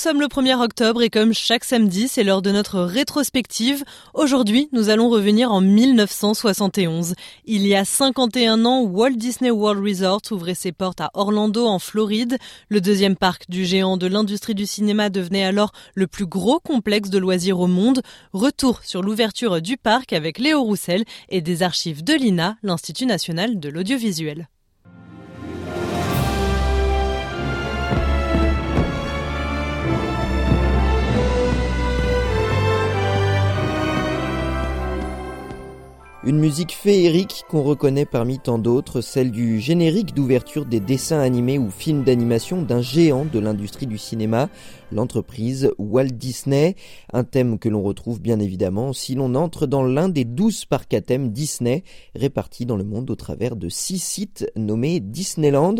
Sommes le 1er octobre et comme chaque samedi, c'est l'heure de notre rétrospective. Aujourd'hui, nous allons revenir en 1971. Il y a 51 ans, Walt Disney World Resort ouvrait ses portes à Orlando en Floride. Le deuxième parc du géant de l'industrie du cinéma devenait alors le plus gros complexe de loisirs au monde. Retour sur l'ouverture du parc avec Léo Roussel et des archives de l'INA, l'Institut national de l'audiovisuel. Une musique féerique qu'on reconnaît parmi tant d'autres, celle du générique d'ouverture des dessins animés ou films d'animation d'un géant de l'industrie du cinéma, l'entreprise Walt Disney, un thème que l'on retrouve bien évidemment si l'on entre dans l'un des douze parcs à thème Disney répartis dans le monde au travers de six sites nommés Disneyland,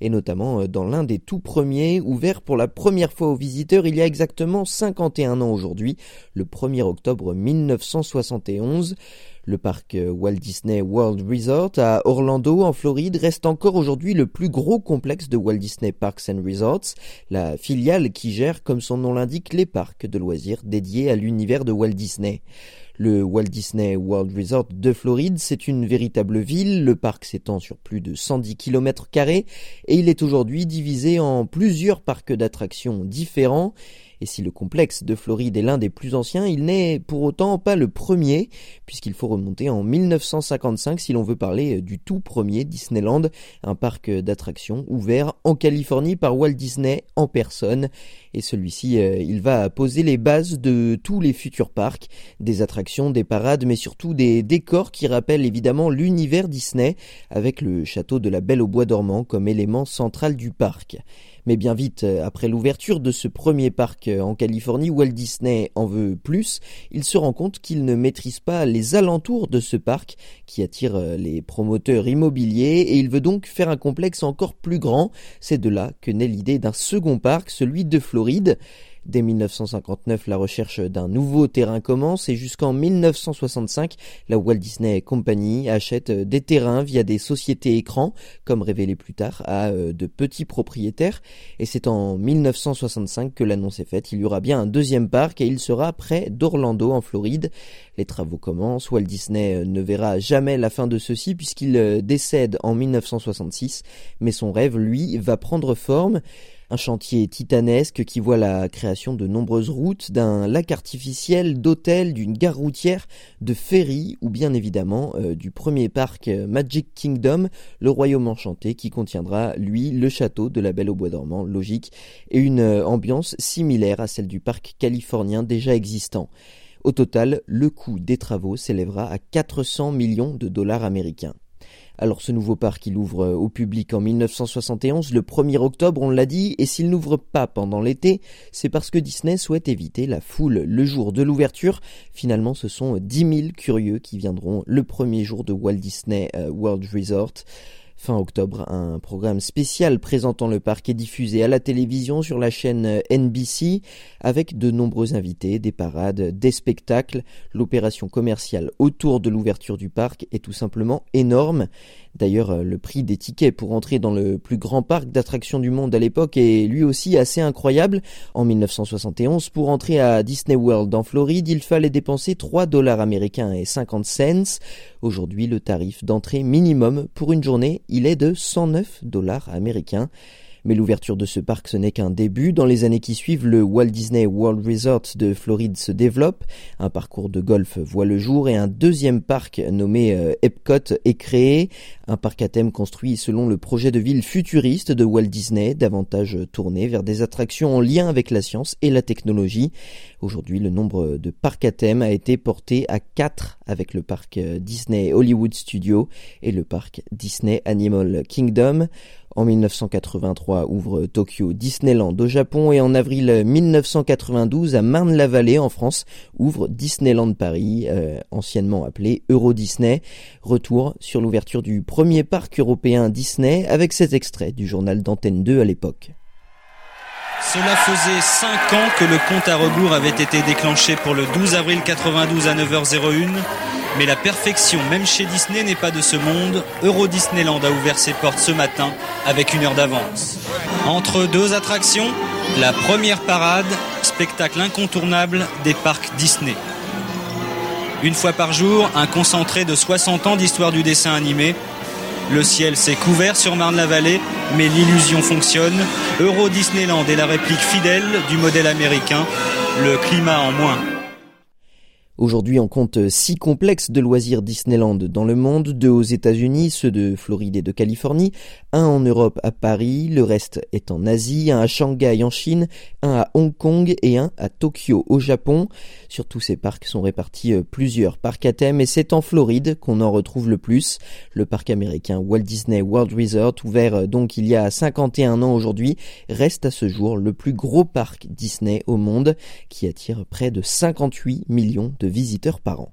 et notamment dans l'un des tout premiers, ouvert pour la première fois aux visiteurs il y a exactement 51 ans aujourd'hui, le 1er octobre 1971. Le parc euh, Walt Disney World Resort à Orlando, en Floride, reste encore aujourd'hui le plus gros complexe de Walt Disney Parks and Resorts, la filiale qui gère, comme son nom l'indique, les parcs de loisirs dédiés à l'univers de Walt Disney. Le Walt Disney World Resort de Floride, c'est une véritable ville. Le parc s'étend sur plus de 110 km et il est aujourd'hui divisé en plusieurs parcs d'attractions différents. Et si le complexe de Floride est l'un des plus anciens, il n'est pour autant pas le premier, puisqu'il faut remonter en 1955 si l'on veut parler du tout premier Disneyland, un parc d'attractions ouvert en Californie par Walt Disney en personne. Et celui-ci, euh, il va poser les bases de tous les futurs parcs, des attractions, des parades, mais surtout des décors qui rappellent évidemment l'univers Disney, avec le château de la Belle au Bois dormant comme élément central du parc. Mais bien vite, euh, après l'ouverture de ce premier parc euh, en Californie, Walt Disney en veut plus. Il se rend compte qu'il ne maîtrise pas les alentours de ce parc qui attire euh, les promoteurs immobiliers et il veut donc faire un complexe encore plus grand. C'est de là que naît l'idée d'un second parc, celui de Floride. Dès 1959, la recherche d'un nouveau terrain commence et jusqu'en 1965, la Walt Disney Company achète des terrains via des sociétés écrans, comme révélé plus tard, à euh, de petits propriétaires. Et c'est en 1965 que l'annonce est faite. Il y aura bien un deuxième parc et il sera près d'Orlando en Floride. Les travaux commencent. Walt Disney euh, ne verra jamais la fin de ceci puisqu'il euh, décède en 1966. Mais son rêve, lui, va prendre forme. Un chantier titanesque qui voit la création de nombreuses routes, d'un lac artificiel, d'hôtels, d'une gare routière, de ferries ou bien évidemment euh, du premier parc euh, Magic Kingdom, le royaume enchanté qui contiendra lui le château de la Belle au Bois dormant, logique, et une euh, ambiance similaire à celle du parc californien déjà existant. Au total, le coût des travaux s'élèvera à 400 millions de dollars américains. Alors ce nouveau parc, il ouvre euh, au public en 1971, le 1er octobre, on l'a dit, et s'il n'ouvre pas pendant l'été, c'est parce que Disney souhaite éviter la foule le jour de l'ouverture. Finalement, ce sont 10 000 curieux qui viendront le premier jour de Walt Disney euh, World Resort. Fin octobre, un programme spécial présentant le parc est diffusé à la télévision sur la chaîne NBC avec de nombreux invités, des parades, des spectacles. L'opération commerciale autour de l'ouverture du parc est tout simplement énorme D'ailleurs, euh, le prix des tickets pour entrer dans le plus grand parc d'attractions du monde à l'époque est lui aussi assez incroyable. En 1971, pour entrer à Disney World en Floride, il fallait dépenser 3 dollars américains et 50 cents. Aujourd'hui, le tarif d'entrée minimum pour une journée, il est de 109 dollars américains. Mais l'ouverture de ce parc, ce n'est qu'un début. Dans les années qui suivent, le Walt Disney World Resort de Floride se développe. Un parcours de golf voit le jour et un deuxième parc nommé euh, Epcot est créé. Un parc à thème construit selon le projet de ville futuriste de Walt Disney, davantage tourné vers des attractions en lien avec la science et la technologie. Aujourd'hui, le nombre de parcs à thème a été porté à 4 avec le parc euh, Disney Hollywood Studio et le parc Disney Animal Kingdom. En 1983 ouvre Tokyo Disneyland au Japon et en avril 1992 à Marne-la-Vallée en France ouvre Disneyland Paris, euh, anciennement appelé Euro Disney. Retour sur l'ouverture du premier parc européen Disney avec cet extrait du journal d'Antenne 2 à l'époque. Cela faisait 5 ans que le compte à rebours avait été déclenché pour le 12 avril 92 à 9h01. Mais la perfection, même chez Disney, n'est pas de ce monde. Euro Disneyland a ouvert ses portes ce matin avec une heure d'avance. Entre deux attractions, la première parade, spectacle incontournable des parcs Disney. Une fois par jour, un concentré de 60 ans d'histoire du dessin animé le ciel s'est couvert sur Marne-la-Vallée, mais l'illusion fonctionne. Euro Disneyland est la réplique fidèle du modèle américain, le climat en moins. Aujourd'hui, on compte six complexes de loisirs Disneyland dans le monde, deux aux États-Unis, ceux de Floride et de Californie, un en Europe à Paris, le reste est en Asie, un à Shanghai en Chine, un à Hong Kong et un à Tokyo au Japon. Sur tous ces parcs sont répartis euh, plusieurs parcs à thème et c'est en Floride qu'on en retrouve le plus. Le parc américain Walt Disney World Resort, ouvert euh, donc il y a 51 ans aujourd'hui, reste à ce jour le plus gros parc Disney au monde qui attire près de 58 millions de visiteurs par an.